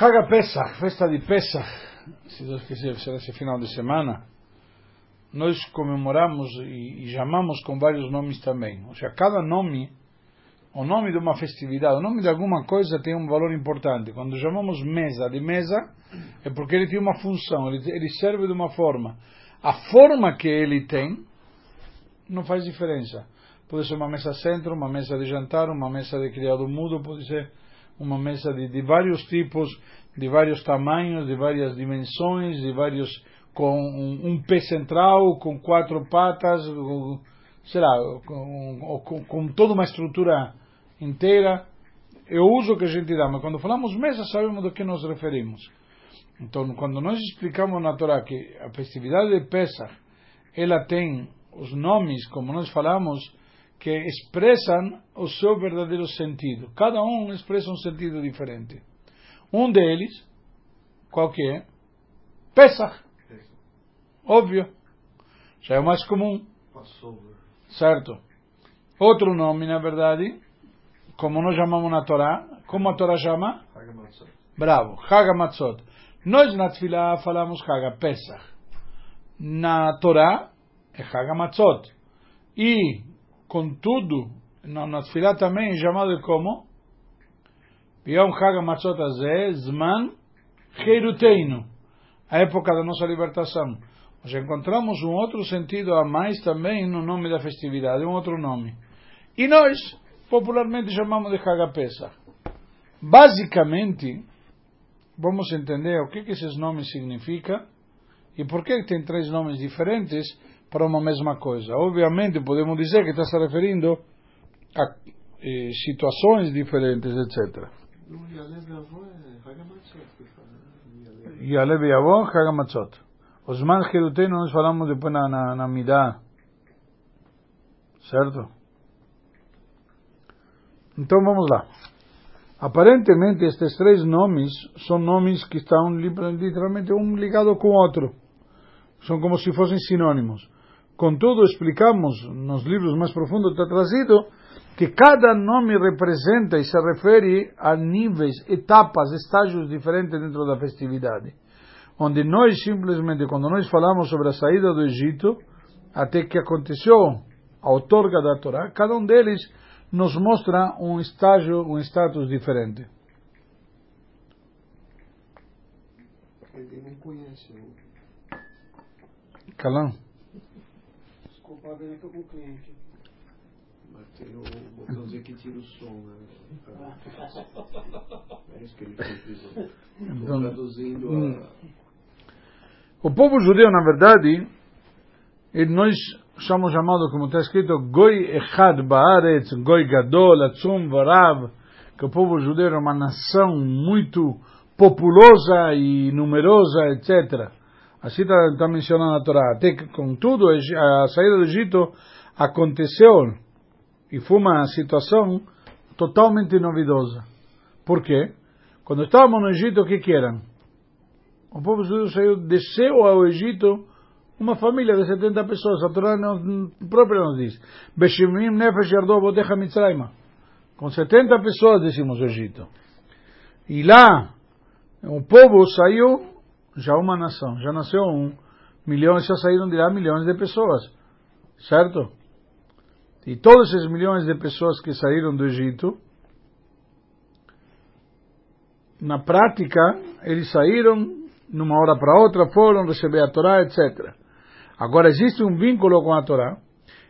Haga Pesach, festa de Pesach, se Deus quiser, será esse final de semana, nós comemoramos e, e chamamos com vários nomes também. Ou seja, cada nome, o nome de uma festividade, o nome de alguma coisa tem um valor importante. Quando chamamos mesa de mesa, é porque ele tem uma função, ele, ele serve de uma forma. A forma que ele tem não faz diferença. Pode ser uma mesa centro, uma mesa de jantar, uma mesa de criado mudo, pode ser uma mesa de, de vários tipos, de vários tamanhos, de várias dimensões, de vários com um, um pé central, com quatro patas, sei lá, com, com, com, toda uma estrutura inteira. O uso que a gente dá, mas quando falamos mesa sabemos do que nos referimos. Então, quando nós explicamos na Torá que a festividade de Pesach, ela tem os nomes, como nós falamos, que expressam o seu verdadeiro sentido. Cada um expressa um sentido diferente. Um deles, qual que é? Pesach. Óbvio. Já é o mais comum. Certo. Outro nome, na verdade, como nós chamamos na Torá, como a Torá chama? Bravo, Hagamatzot. Nós na Tfilah falamos Haga Pesach. Na Torá é Hagamatzot. E Contudo, na, na também é chamado como? Yom Chag HaMatzot Azeh, Zman Heiruteinu, a época da nossa libertação. Nós encontramos um outro sentido a mais também no nome da festividade, um outro nome. E nós, popularmente, chamamos de Chag Pesach. Basicamente, vamos entender o que, que esses nomes significam e por que tem três nomes diferentes para uma mesma coisa. Obviamente, podemos dizer que está se referindo a eh, situações diferentes, etc. Yalev Yavon, Hagamatzot. Os man Jerutei nós falamos depois na, na, na Midah. Certo? Então vamos lá. Aparentemente, estes três nomes são nomes que estão literalmente um ligado com o outro. São como se fossem sinônimos. Contudo, explicamos nos livros mais profundos, está trazido, que cada nome representa e se refere a níveis, etapas, estágios diferentes dentro da festividade. Onde nós simplesmente, quando nós falamos sobre a saída do Egito, até que aconteceu a outorga da Torá, cada um deles nos mostra um estágio, um status diferente. Ele não conhece. Calão eu com cliente. Mas tem o botãozinho que tira o som, né? É isso que ele fez. Então, traduzindo hum. a... O povo judeu, na verdade, ele nós somos chamados, como está escrito, Goi Echad Baaretz, Goi Gadol, Atzum Varav, que o povo judeu é uma nação muito populosa e numerosa, etc. Assim está, está mencionando a Torá. Até que, contudo, a saída do Egito aconteceu e foi uma situação totalmente novidosa. Por quê? Quando estávamos no Egito, o que que eram? O povo judeu saiu, desceu ao Egito uma família de 70 pessoas. A Torá não, própria nos diz. Beshimim nefesh yardov botecha mitzrayma. Com 70 pessoas descemos ao Egito. E lá, o povo saiu já uma nação, já nasceu um, milhões, já saíram de lá milhões de pessoas, certo? E todos esses milhões de pessoas que saíram do Egito, na prática, eles saíram numa hora para outra, foram receber a Torá, etc. Agora existe um vínculo com a Torá,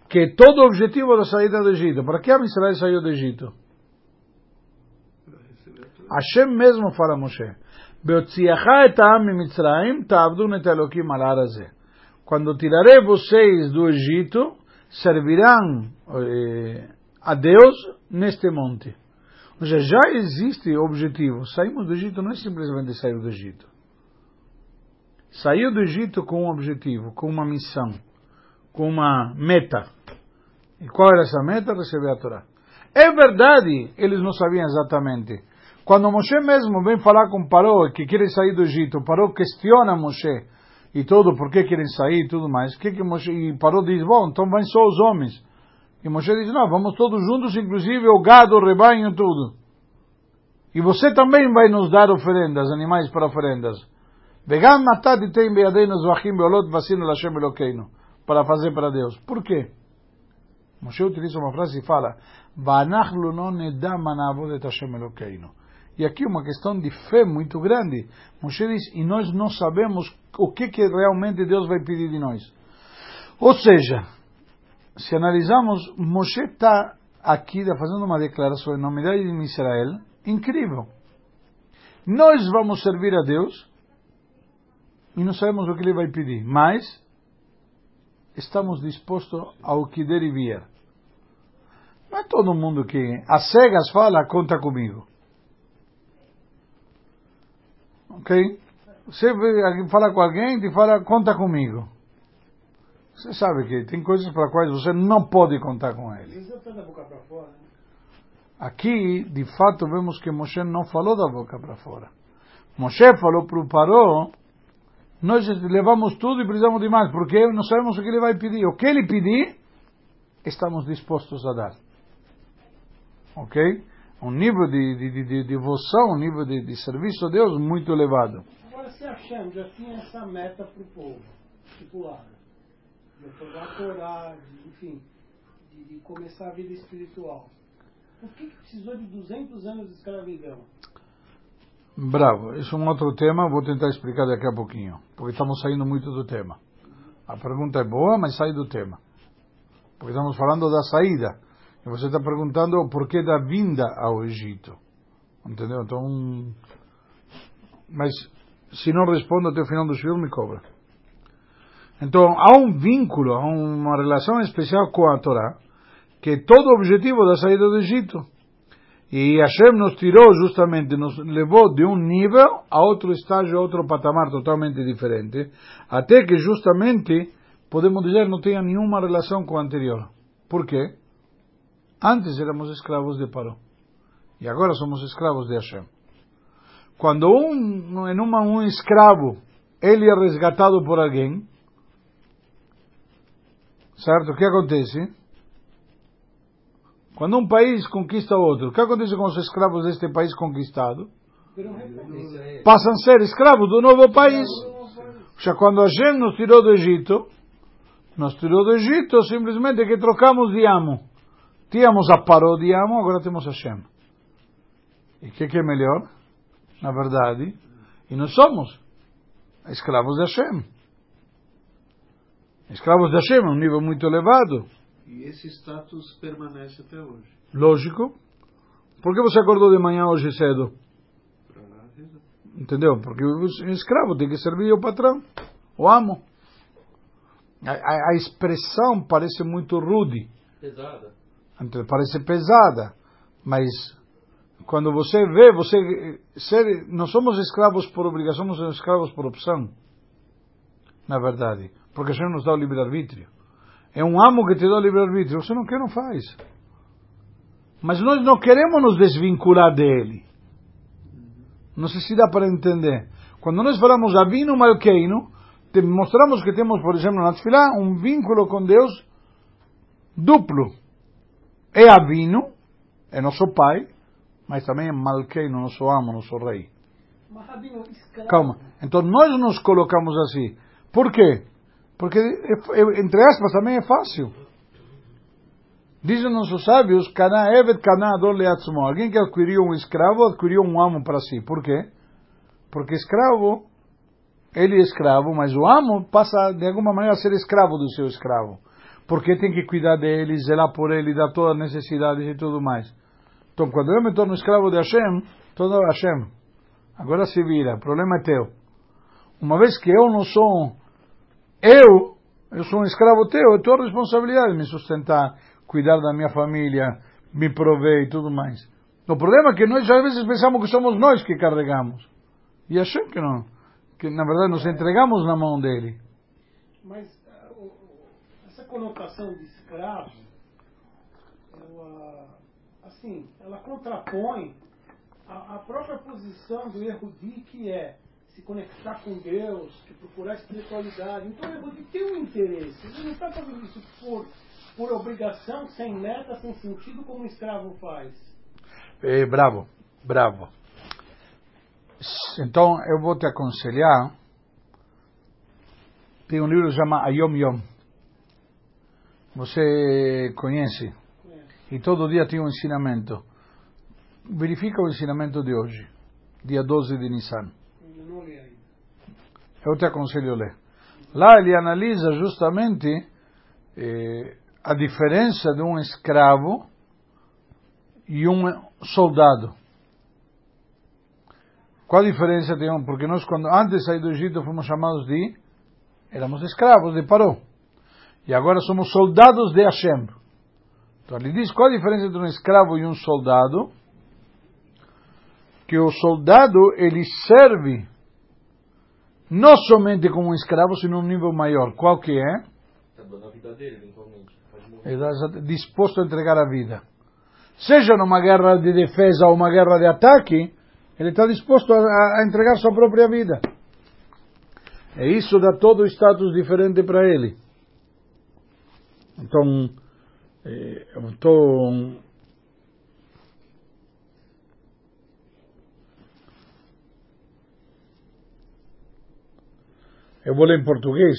que é todo o objetivo da saída do Egito. Para que a Israel saiu do Egito? Hashem mesmo fala a Moshe. Quando tirarei vocês do Egito, servirão eh, a Deus neste monte. Ou seja, já existe objetivo. Saímos do Egito não é simplesmente sair do Egito. Saiu do Egito com um objetivo, com uma missão, com uma meta. E qual era essa meta? Receber a Torá. É verdade, eles não sabiam exatamente quando Moshe mesmo vem falar com Paró, que querem sair do Egito, Paró questiona Moshe e tudo, por que querem sair e tudo mais. Que que Moshe, e Paró diz, bom, então vão só os homens. E Moshe diz, não, vamos todos juntos, inclusive o gado, o rebanho, tudo. E você também vai nos dar oferendas, animais para oferendas. Vegam matad tem beadeinu zvachim beolot vasinu lashem elokeinu. Para fazer para Deus. Por quê? Moshe utiliza uma frase e fala, Vanachlu non nedam anavodet Hashem elokeinu. E aqui uma questão de fé muito grande. Moshe diz, e nós não sabemos o que, que realmente Deus vai pedir de nós. Ou seja, se analisamos, Moshe está aqui fazendo uma declaração em nome de Israel incrível. Nós vamos servir a Deus e não sabemos o que Ele vai pedir, mas estamos dispostos ao que der e vier. Não é todo mundo que a cegas fala, conta comigo. Ok? Você fala com alguém e fala, conta comigo. Você sabe que tem coisas para quais você não pode contar com ele. Aqui, de fato, vemos que Moshe não falou da boca para fora. Moshe falou para o Paró, nós levamos tudo e precisamos de mais, porque não sabemos o que ele vai pedir. O que ele pedir, estamos dispostos a dar. Ok? Um nível de, de, de, de devoção, um nível de, de serviço a Deus muito elevado. Agora, se Hashem já tinha essa meta para o povo, estipulada, de otorgar a Torá, de, enfim, de, de, começar a vida espiritual. Por que, que precisou de 200 anos de escravidão? Bravo, isso é um outro tema, vou tentar explicar daqui a pouquinho, porque estamos saindo muito do tema. A pergunta é boa, mas sai do tema. Porque estamos falando da saída. E você está perguntando o porquê da vinda ao Egito. Entendeu? Então. Mas se não respondo até o final do show, me cobra. Então, há um vínculo, há uma relação especial com a Torá, que é todo o objetivo da saída do Egito. E Hashem nos tirou justamente, nos levou de um nível a outro estágio, a outro patamar totalmente diferente, até que justamente, podemos dizer, não tenha nenhuma relação com o anterior. Por quê? Antes éramos escravos de Paró. E agora somos escravos de Hashem. Quando um, em uma, um escravo, ele é resgatado por alguém, Certo? O que acontece? Quando um país conquista outro, o que acontece com os escravos deste país conquistado? Passam a ser escravos do novo país. Já quando a gente nos tirou do Egito, nos tirou do Egito simplesmente que trocamos de amo. Tínhamos a Paró de amo, agora temos a Shem. E o que, que é melhor? Na verdade, e nós somos escravos de Hashem. Escravos da Hashem, um nível muito elevado. E esse status permanece até hoje. Lógico. Por que você acordou de manhã hoje cedo? Entendeu? Porque o escravo tem que servir o patrão, o amo. A, a, a expressão parece muito rude. Pesada. Parece pesada. Mas quando você vê, você ser, não somos escravos por obrigação, somos escravos por opção. Na verdade. Porque o Senhor nos dá o livre-arbítrio. É um amo que te dá o livre-arbítrio. Você não quer, não faz. Mas nós não queremos nos desvincular dele. Não sei se dá para entender. Quando nós falamos Avino Malkeino, mostramos que temos, por exemplo, na Tfilá, um vínculo com Deus duplo. É Avino, é nosso pai, mas também é Malkeino, nosso amo, nosso rei. Calma. Então nós nos colocamos assim. Por quê? Porque, entre aspas, também é fácil. Dizem nossos sábios, Cana Evet Cana Ador Leatzmo. Alguém que adquiriu um escravo, adquiriu um amo para si. Por quê? Porque escravo, ele é escravo, mas o amo passa de alguma maneira a ser escravo do seu escravo. Porque tem que cuidar dele, zelar por ele, dar todas as necessidades e tudo mais. Então, quando eu me torno escravo de Hashem, todo Hashem. Agora se vira, o problema é teu. Uma vez que eu não sou eu, eu sou um escravo teu, é tua responsabilidade me sustentar, cuidar da minha família, me prover e tudo mais. O problema é que nós às vezes pensamos que somos nós que carregamos. E achamos que não. Que na verdade nos entregamos na mão dele. Mas conotação de escravo, ela, assim, ela contrapõe a, a própria posição do Erudi que é se conectar com Deus, que procurar espiritualidade. Então ele tem um interesse. Ele não está fazendo isso por, por obrigação, sem meta, sem sentido, como um escravo faz. É, bravo, bravo. Então eu vou te aconselhar. Tem um livro que chama Ayom Yom. Você conhece? E todo dia tem um ensinamento. Verifica o ensinamento de hoje, dia 12 de Nissan. Eu te aconselho a ler. Lá ele analisa justamente eh, a diferença de um escravo e um soldado. Qual a diferença tem um? Porque nós, quando antes de sair do Egito, fomos chamados de. éramos escravos de Paró. E agora somos soldados de Hashem. Então ele diz qual a diferença entre um escravo e um soldado. Que o soldado ele serve não somente como um escravo, sino um nível maior. Qual que é? Está a vida dele, eventualmente. Ele disposto a entregar a vida. Seja numa guerra de defesa ou uma guerra de ataque, ele está disposto a, a entregar sua própria vida. E isso dá todo o status diferente para ele. Então, eh, estou Eu vou ler em português.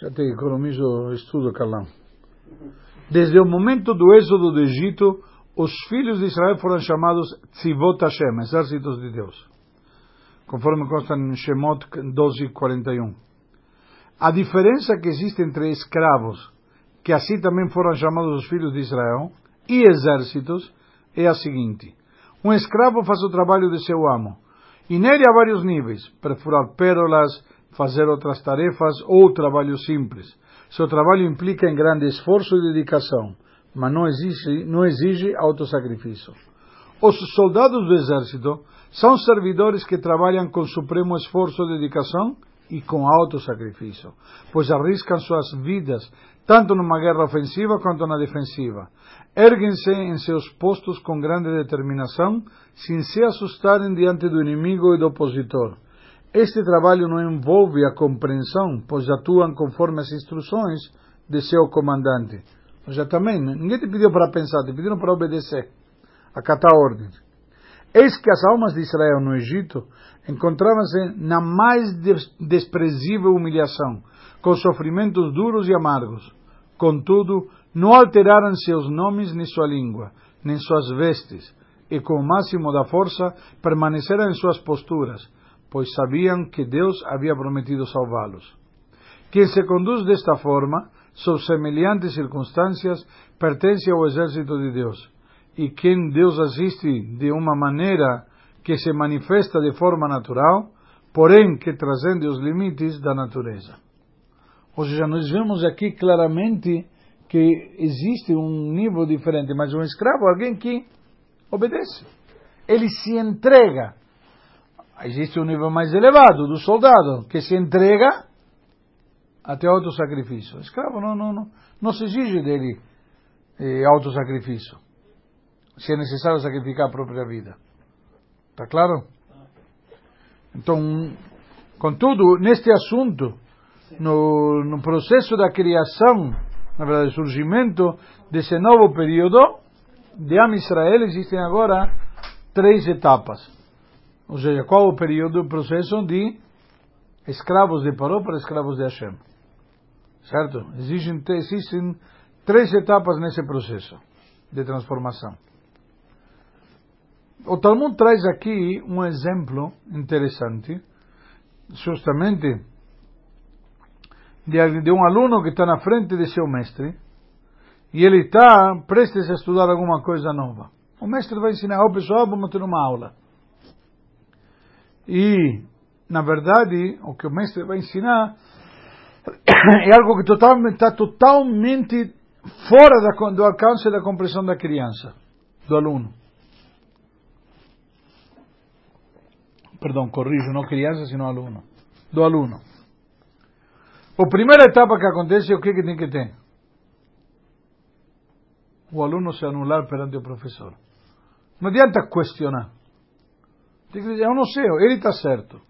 Já te economizo estudo, Carlão. Desde o momento do êxodo do Egito, os filhos de Israel foram chamados Tzivot Hashem, exércitos de Deus. Conforme consta em Shemot 12:41. A diferença que existe entre escravos, que assim também foram chamados os filhos de Israel, e exércitos, é a seguinte: um escravo faz o trabalho de seu amo, e nele há vários níveis: perfurar pérolas, fazer outras tarefas ou trabalho simples. Seu trabalho implica em grande esforço e dedicação, mas não exige, não exige autossacrifício. Os soldados do exército são servidores que trabalham com supremo esforço e dedicação e com autossacrifício, pois arriscam suas vidas tanto numa guerra ofensiva quanto na defensiva. Erguem-se em seus postos com grande determinação, sem se assustarem diante do inimigo e do opositor este trabalho não envolve a compreensão, pois atuam conforme as instruções de seu comandante. Ou seja, também, ninguém te pediu para pensar, te pediram para obedecer, acatar ordens. Eis que as almas de Israel no Egito encontravam-se na mais desprezível humilhação, com sofrimentos duros e amargos. Contudo, não alteraram seus nomes nem sua língua, nem suas vestes, e com o máximo da força permaneceram em suas posturas, pois sabiam que Deus havia prometido salvá-los. Quem se conduz desta forma, sob semelhantes circunstâncias, pertence ao exército de Deus. E quem Deus assiste de uma maneira que se manifesta de forma natural, porém que transcende os limites da natureza. Ou seja, nós vemos aqui claramente que existe um nível diferente, mas um escravo, alguém que obedece. Ele se entrega existe um nível mais elevado do soldado, que se entrega até autossacrifício. O escravo não, não, não, não se exige dele eh, autossacrifício. Se é necessário sacrificar a própria vida. Está claro? Então, contudo, neste assunto, no, no processo da criação, na verdade, surgimento desse novo período de Am Israel, existem agora três etapas. Ou seja, qual o período do processo de escravos de Paró para escravos de Hashem? Certo? Existem, existem três etapas nesse processo de transformação. O Talmud traz aqui um exemplo interessante, justamente de, um aluno que está na frente de seu mestre e ele está prestes a estudar alguma coisa nova. O mestre vai ensinar ao pessoal, vamos ter uma aula. E, na verdade, o que o mestre vai ensinar é algo que totalmente, está totalmente fora da, do alcance da compreensão da criança, do aluno. Perdão, corrijo, não criança, sino aluno. Do aluno. A primeira etapa que acontece o que, que tem que ter? O aluno se anular perante o professor. Não adianta questionar. Tem que dizer, eu não sei, ele está certo.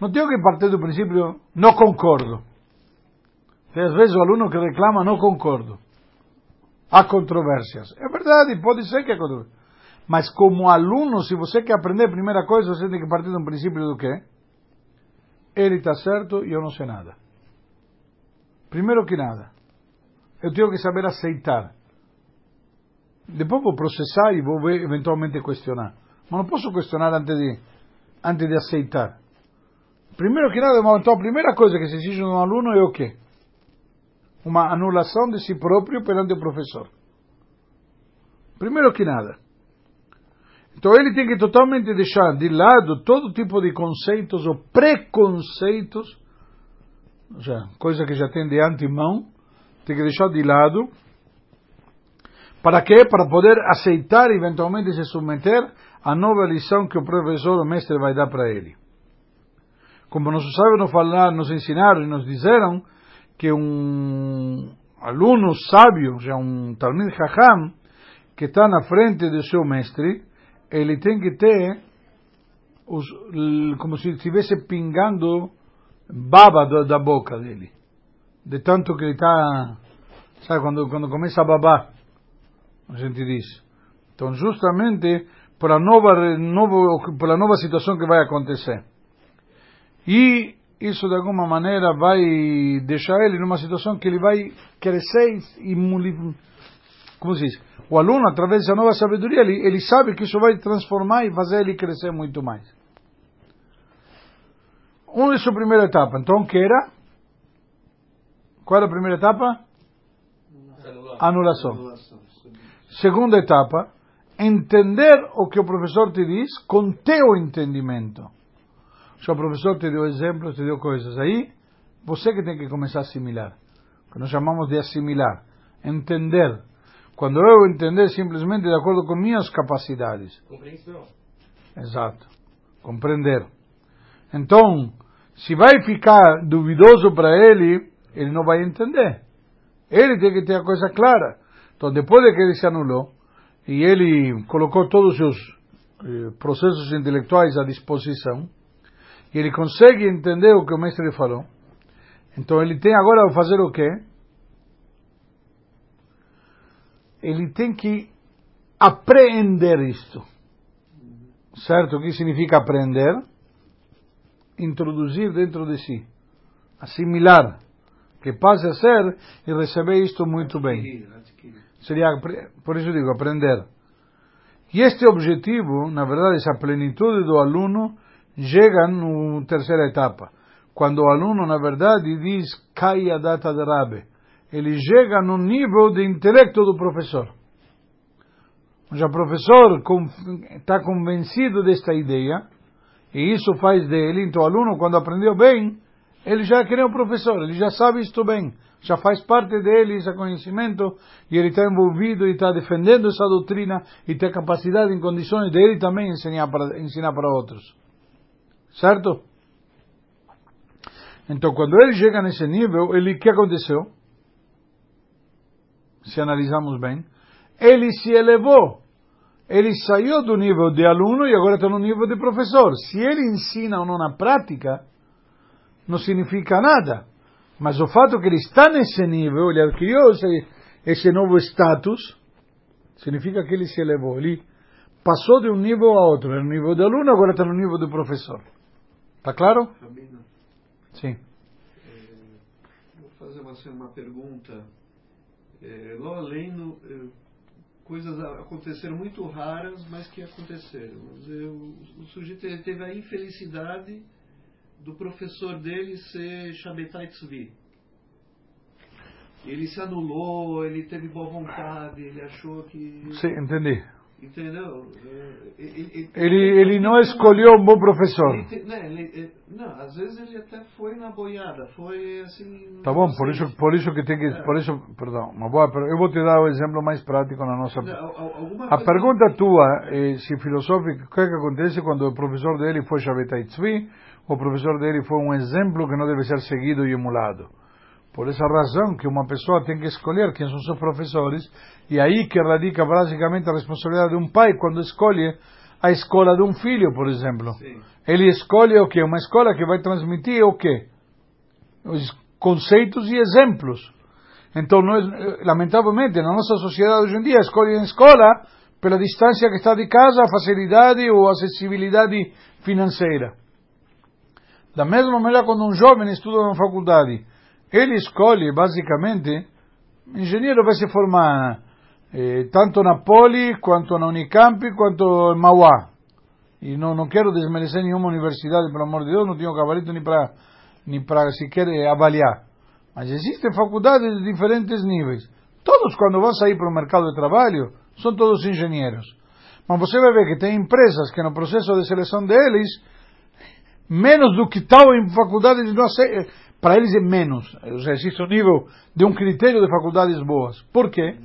Não tenho que partir do princípio, não concordo. Tem às vezes o aluno que reclama, não concordo. Há controvérsias. É verdade, pode ser que há controvérsias. Mas como aluno, se você quer aprender, a primeira coisa, você tem que partir de um princípio do quê? Ele está certo e eu não sei nada. Primeiro que nada, eu tenho que saber aceitar. Depois vou processar e vou eventualmente questionar. Mas não posso questionar antes de, antes de aceitar. Primeiro que nada, então a primeira coisa que se exige de um aluno é o quê? Uma anulação de si próprio perante o professor. Primeiro que nada. Então ele tem que totalmente deixar de lado todo tipo de conceitos ou preconceitos, ou seja, coisa que já tem de antemão, tem que deixar de lado. Para quê? Para poder aceitar eventualmente se submeter à nova lição que o professor ou mestre vai dar para ele. Como nossos sábios nos, falaram, nos ensinaram e nos disseram que um aluno sábio, já um Talmud Chacham, que está na frente do seu mestre, ele tem que ter os, como se estivesse pingando baba da, da boca dele. De tanto que ele está, sabe, quando, quando começa a babar, a gente diz. Então, justamente, para nova, novo, pela nova situação que vai acontecer. E isso de alguma maneira vai deixar ele numa situação que ele vai crescer e como se diz, o aluno através dessa nova sabedoria ele, ele sabe que isso vai transformar e fazer ele crescer muito mais. Uma é a primeira etapa, então que era? Qual era a primeira etapa? Anulação. Anulação. Segunda etapa, entender o que o professor te diz com teu entendimento. Se o professor te deu exemplos, te deu coisas aí, você que tem que começar a assimilar. Que nós chamamos de assimilar. Entender. Quando eu entender simplesmente de acordo com minhas capacidades. Compreensão. Exato. Compreender. Então, se vai ficar duvidoso para ele, ele não vai entender. Ele tem que ter a coisa clara. Então, depois de que ele se anulou, e ele colocou todos os seus eh, processos intelectuais à disposição, e ele consegue entender o que o mestre falou. Então ele tem agora a fazer o quê? Ele tem que apreender isto. Certo? O que significa aprender? Introduzir dentro de si. Assimilar. Que passe a ser e receber isto muito bem. Seria, por isso digo, aprender. E este objetivo, na verdade, essa plenitude do aluno, chega na terceira etapa. Quando o aluno, na verdade, diz cai a data de Rabe, ele chega no nível de intelecto do professor. Já o professor está convencido desta ideia, e isso faz dele, então o aluno, quando aprendeu bem, ele já é que nem o professor, ele já sabe isto bem, já faz parte dele esse conhecimento, e ele está envolvido e está defendendo essa doutrina, e tem capacidade em condições de ele também ensinar para, ensinar para outros. Certo? Então, quando ele chega nesse nível, ele, o que aconteceu? Se analisamos bem, ele se elevou. Ele saiu do nível de aluno e agora está no nível de professor. Se ele ensina ou não na prática, não significa nada. Mas o fato que ele está nesse nível, ele adquiriu esse, esse novo status, significa que ele se elevou. Ele passou de um nível a outro. Era no nível de aluno, agora está no nível de professor. Está claro? Sim. É, vou fazer uma, assim, uma pergunta. É, além, é, coisas aconteceram muito raras, mas que aconteceram. o, o sujeito teve a infelicidade do professor dele ser Shabetai Tzvi. Ele se anulou, ele teve boa vontade, ele achou que. Sim, entendi. Entendeu? Ele, ele, ele não escolheu um bom professor. Né, não, às vezes ele até foi na boiada, foi assim. Tá bom, por isso, por isso que tem que, é. por isso, perdão, uma boa, eu vou te dar o um exemplo mais prático na nossa. A pergunta tua, é, se filosófica, o que, é que acontece quando o professor dele foi Shavetai Tzvi, o professor dele foi um exemplo que não deve ser seguido e emulado. Por essa razão que uma pessoa tem que escolher quem são seus professores, e aí que radica basicamente a responsabilidade de um pai quando escolhe a escola de um filho, por exemplo. Sim. Ele escolhe o quê? Uma escola que vai transmitir o quê? Os conceitos e exemplos. Então, nós, lamentavelmente, na nossa sociedade hoje em dia, escolhem escola pela distância que está de casa, a facilidade ou acessibilidade financeira. Da mesma maneira, quando um jovem estuda na faculdade, ele escolhe, basicamente, engenheiro vai se formar eh, tanto na Poli, quanto na Unicamp, quanto em Mauá. E não, não quero desmerecer nenhuma universidade, pelo amor de Deus, não tenho gabarito nem para nem para sequer eh, avaliar. Mas existem faculdades de diferentes níveis. Todos, quando vão sair para o mercado de trabalho, são todos engenheiros. Mas você vai ver que tem empresas que no processo de seleção deles, menos do que tal em faculdades, não sei, para eles é menos. Ou seja, existe um nível de um critério de faculdades boas. Por quê?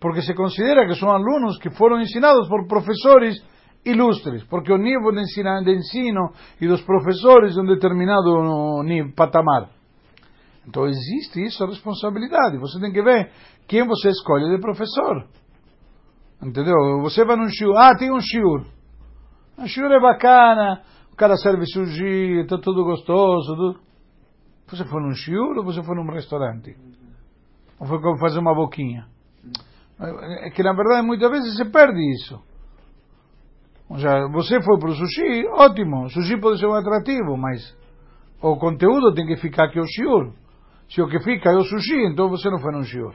Porque se considera que são alunos que foram ensinados por professores ilustres, porque o nível de ensino, de ensino e dos professores é um determinado nível, patamar. Então existe isso, a responsabilidade. Você tem que ver quem você escolhe de professor. Entendeu? Você vai num shiur, ah, tem um shiur. Um shiur é bacana, o cara serve sushi, está tudo gostoso. Tudo. Você foi num shiur ou você foi num restaurante? Ou foi fazer uma boquinha? É que na verdade muitas vezes se perde isso. Ou seja, você foi para o sushi, ótimo, o sushi pode ser um atrativo, mas o conteúdo tem que ficar aqui o shiur. Se o que fica é o sushi, então você não foi num shiur.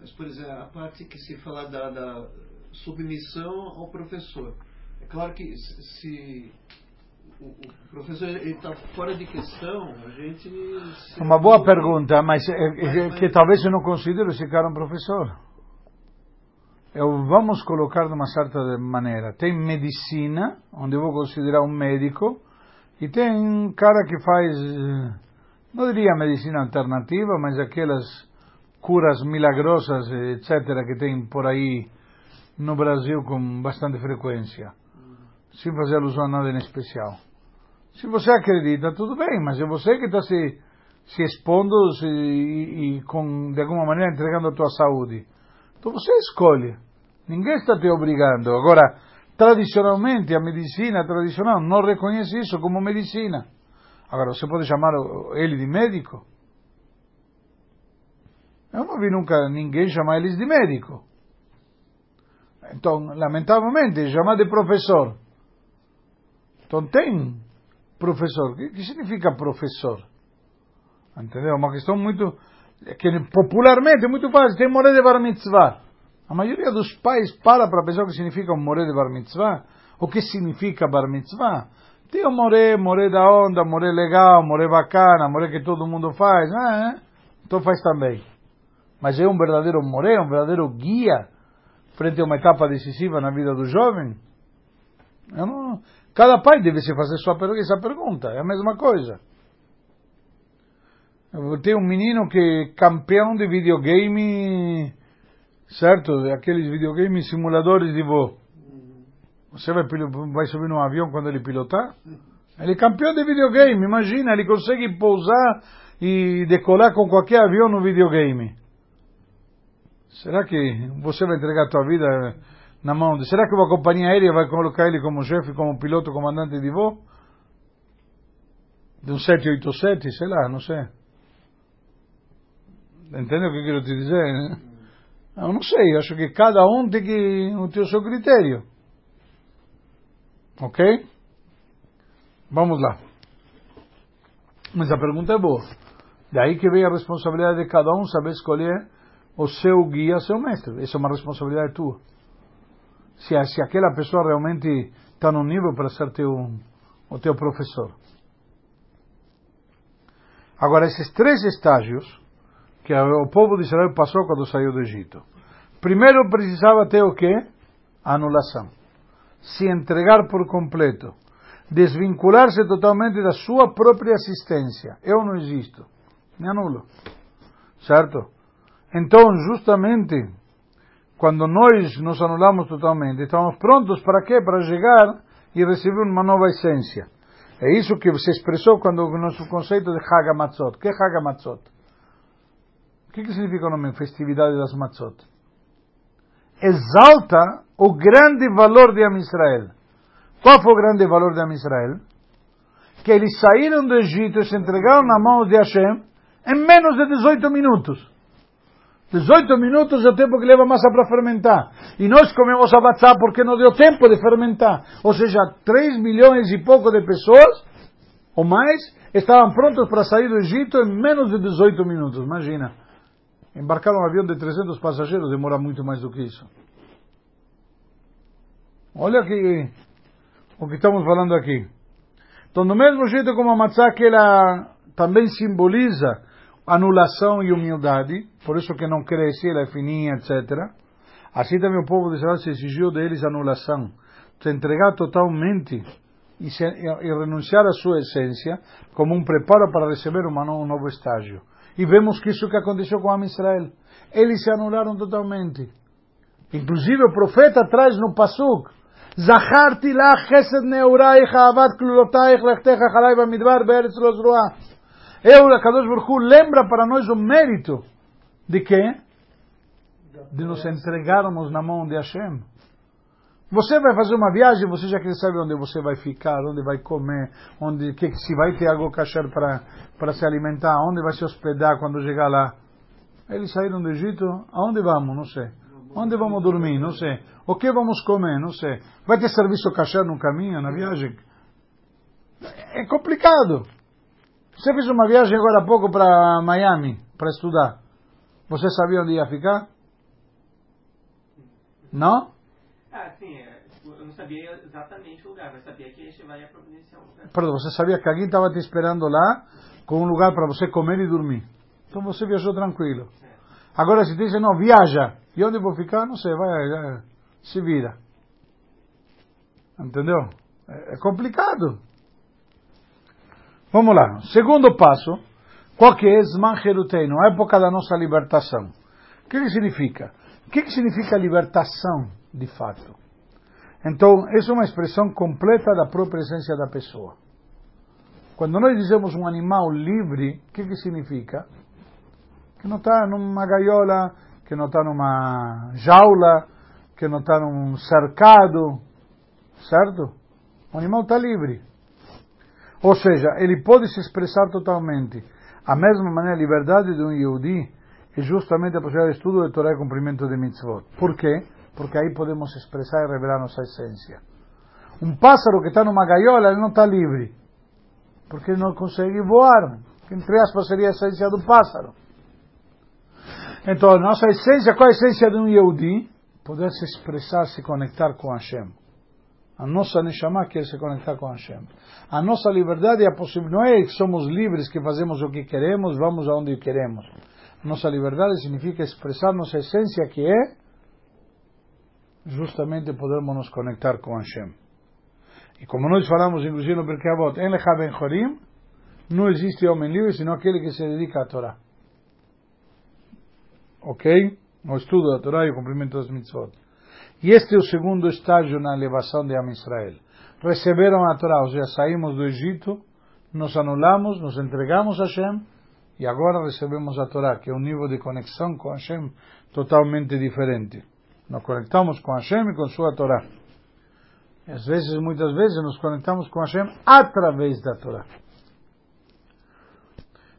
Mas, por exemplo, a parte que se fala da, da submissão ao professor. É claro que se o, professor está fora de questão, a gente. Uma boa pergunta, mas, é, é, que talvez eu não considero esse cara um professor. Eu, vamos colocar de uma certa maneira. Tem medicina, onde eu vou considerar um médico, e tem um cara que faz, não diria medicina alternativa, mas aquelas curas milagrosas, etc., que tem por aí no Brasil com bastante frequência, sem fazer alusão a nada em especial. Se você acredita, tudo bem, mas é você que está se, se expondo se, e, e, com, de alguma maneira entregando a tua saúde. Então você escolhe. Ninguém está te obrigando. Agora, tradicionalmente, a medicina tradicional não reconhece isso como medicina. Agora, você pode chamar ele de médico? Eu não vi nunca ninguém chamar eles de médico. Então, lamentavelmente, chamar de professor. Então tem professor. O que, que significa professor? Entendeu? Uma questão muito. que popularmente é muito fácil. Tem moré de bar mitzvah. A maioria dos pais para para pensar o que significa um moré de bar mitzvah. O que significa bar mitzvah. Tem o moré, moré da onda, moré legal, moré bacana, moré que todo mundo faz. Ah? Então faz também mas é um verdadeiro moré, um verdadeiro guia frente a uma etapa decisiva na vida do jovem? Não, cada pai deve se fazer sua, essa pergunta, é a mesma coisa. Tenho um menino que é campeão de videogame, certo? Aqueles videogames simuladores de voo. Você vai, vai subir num avião quando ele pilotar? Ele é campeão de videogame, imagina, ele consegue pousar e decolar com qualquer avião no videogame. Será que você vai entregar a tua vida na mão de... Será que uma companhia aérea vai colocar ele como chefe, como piloto, comandante de voo? De um 787, sei lá, não sei. Entendeu o que eu quero te dizer? Né? Eu não sei, acho que cada um tem que ter o seu critério. Ok? Vamos lá. Mas a pergunta é boa. Daí que vem a responsabilidade de cada um saber escolher o seu guia, seu mestre. Isso é uma responsabilidade tua. Se, se aquela pessoa realmente está no nível para ser teu, o teu professor. Agora, esses três estágios que o povo de Israel passou quando saiu do Egito. Primeiro precisava ter o quê? Anulação. Se entregar por completo. Desvincular-se totalmente da sua própria existência. Eu não existo. Me anulo. Certo? Então, justamente, quando nós nos anulamos totalmente, estamos prontos para quê? Para chegar e receber uma nova essência. É isso que se expressou quando o nosso conceito de Haga Matzot. O que é Haga Matzot? O que, que significa o nome festividade das Matzot? Exalta o grande valor de Am Israel. Qual foi o grande valor de Am Israel? Que eles saíram do Egito e se entregaram na mão de Hashem em menos de 18 minutos. 18 minutos é o tempo que leva a massa para fermentar. E nós comemos a matzá porque não deu tempo de fermentar. Ou seja, 3 milhões e pouco de pessoas, ou mais, estavam prontos para sair do Egito em menos de 18 minutos. Imagina. Embarcar um avião de 300 passageiros demora muito mais do que isso. Olha aqui o que estamos falando aqui. Então, do mesmo jeito como a matzá que ela também simboliza anulação e humildade, por isso que não cresce, ela é fininha, etc. Assim também o povo de Israel se exigiu deles anulação, se entregar totalmente e, se, e, renunciar à sua essência como um preparo para receber uma, um novo estágio. E vemos que isso que aconteceu com a Israel. Eles se anularam totalmente. Inclusive o profeta traz no Pasuk, Zacharti lach chesed neuraich ahavat klulotaich lechtecha chalai bamidbar be'eretz lo eu, a Kadosh Baruch lembra para nós o mérito de quê? De nos entregarmos na mão de Hashem. Você vai fazer uma viagem, você já quer saber onde você vai ficar, onde vai comer, onde que, se vai ter algo kasher para se alimentar, onde vai se hospedar quando chegar lá. Eles saíram do Egito, aonde vamos? Não sei. Onde vamos dormir? Não sei. O que vamos comer? Não sei. Vai ter serviço kasher no caminho, na viagem? É complicado. Você fez uma viagem agora há pouco para Miami para estudar. Você sabia onde ia ficar? Não? Ah, sim. É, tipo, eu não sabia exatamente o lugar, mas sabia que a vai providenciar um lugar. Perdão, você sabia que alguém estava te esperando lá com um lugar para você comer e dormir. Então você viajou tranquilo. É. Agora se diz, não, viaja. E onde vou ficar? Não sei, vai, vai se vira. Entendeu? É, é complicado. Vamos lá. Segundo passo, qual que é Zman Heruteinu, a época da nossa libertação. O que, que significa? O que, que significa libertação, de fato? Então, é uma expressão completa da própria essência da pessoa. Quando nós dizemos um animal livre, o que, que significa? Que não está numa gaiola, que não está numa jaula, que não está num cercado, certo? O animal está livre. Ou seja, ele pode se expressar totalmente. A mesma maneira, a liberdade de um Yehudi é justamente a possibilidade de estudo de Torá e cumprimento de mitzvot. Por quê? Porque aí podemos expressar e revelar nossa essência. Um pássaro que está numa gaiola, ele não está livre. Porque ele não consegue voar. Entre aspas, seria a essência do pássaro. Então, a nossa essência, qual é a essência de um Yehudi? Poder se expressar, se conectar com Hashem. A nossa Neshama quer se conectar com Hashem. A nossa liberdade é possibilidade, não é que somos livres, que fazemos o que queremos, vamos aonde queremos. Nossa liberdade significa expressar nossa essência, que é justamente podermos nos conectar com Hashem. E como nós falamos, inclusive no Birkei Avot, en lecha ben chorim, não existe homem livre, senão aquele que se dedica à Torá. Ok? O estudo da Torá e o cumprimento das mitzvot. E este é o segundo estágio na elevação de Am Israel. Receberam a Torá, ou seja, saímos do Egito, nos anulamos, nos entregamos a Hashem, e agora recebemos a Torá, que é um nível de conexão com Hashem totalmente diferente. Nos conectamos com Hashem e com sua Torá. E às vezes, muitas vezes, nos conectamos com Hashem através da Torá.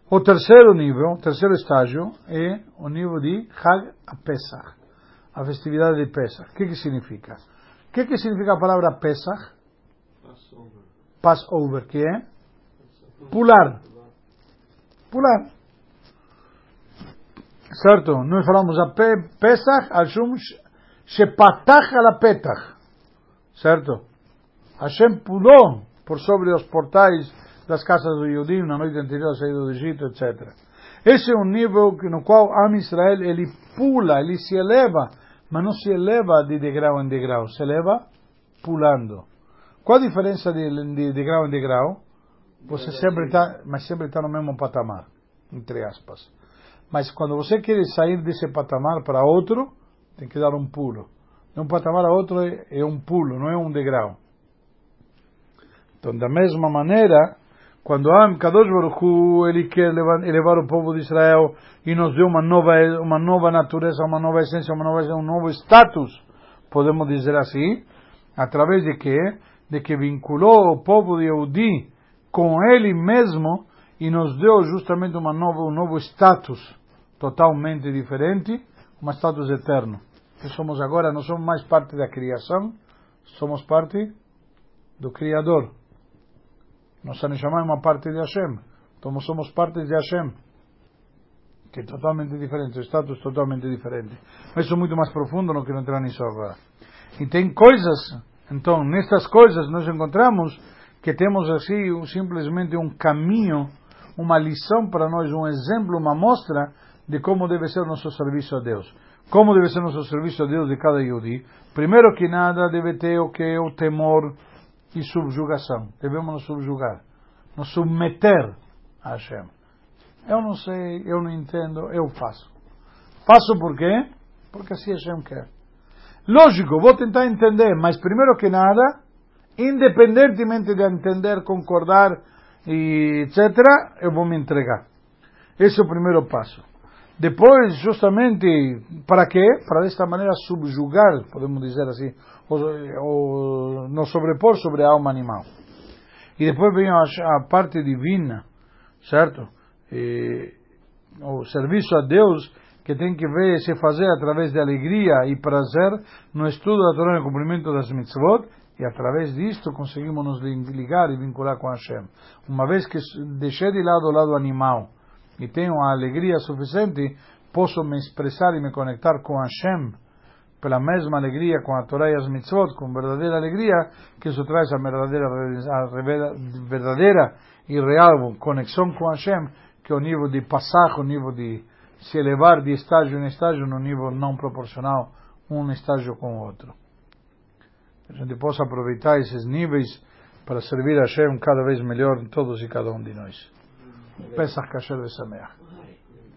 O terceiro nível, o terceiro estágio, é o nível de Hag Pesach a festividade de Pesach. O que, que significa? O que, que significa a palavra Pesach? Passover. Passover, que é? Pular. Pular. Certo? Nós falamos a Pesach, Ashum Shepatach ala Petach. Certo? Hashem pulou por sobre os portais das casas do Yudim na noite anterior à saída do Egito, etc. Esse é um nível no qual Am Israel ele pula, ele se eleva mas não se eleva de degrau em degrau, se eleva pulando. Qual a diferença de, de degrau em degrau? Você sempre está, mas sempre está no mesmo patamar, entre aspas. Mas quando você quer sair desse patamar para outro, tem que dar um pulo. De um patamar a outro é, é um pulo, não é um degrau. Então, da mesma maneira, quando Am Kadosh Baruch Hu, ele quer elevar o povo de Israel e nos deu uma nova, uma nova natureza, uma nova essência, uma nova, um novo status, podemos dizer assim, através de que? De que vinculou o povo de Eudi com ele mesmo e nos deu justamente uma nova, um novo status, totalmente diferente, um status eterno. Que somos agora, não somos mais parte da criação, somos parte do Criador. Nossa Neshama é uma parte de Hashem. Então somos parte de Hashem. Que é totalmente diferente, o status totalmente diferente. Mas isso é muito mais profundo, não entrar nisso agora. E tem coisas, então, nestas coisas nós encontramos que temos assim simplesmente um caminho, uma lição para nós, um exemplo, uma mostra de como deve ser o nosso serviço a Deus. Como deve ser o nosso serviço a Deus de cada Yudi? Primeiro que nada, deve ter o que é o temor e subjugação. Devemos nos subjugar, nos submeter a Hashem. Eu não sei, eu não entendo, eu faço. Faço por quê? Porque assim Hashem quer. Lógico, vou tentar entender, mas primeiro que nada, independentemente de entender, concordar e etc., eu vou me entregar. Esse é o primeiro passo. Depois, justamente, para quê? Para desta maneira subjugar, podemos dizer assim, ou, ou nos sobrepor sobre a alma animal. E depois vem a, a parte divina, certo? E, o serviço a Deus que tem que ver se fazer através de alegria e prazer no estudo da Torá e cumprimento das mitzvot e através disto conseguimos nos ligar e vincular com Hashem. Uma vez que deixei de lado o lado animal e tenho a alegria suficiente, posso me expressar e me conectar com Hashem pela mesma alegria com a Torá e as mitzvot, com verdadeira alegria, que isso traz a verdadeira, a verdadeira e real conexão com Hashem, que é o nível de passar, o nível de se elevar de estágio em estágio no nível não proporcional, um estágio com o outro a gente possa aproveitar esses níveis para servir a Hashem cada vez melhor, todos e cada um de nós. Pesach Kasher Vesameach.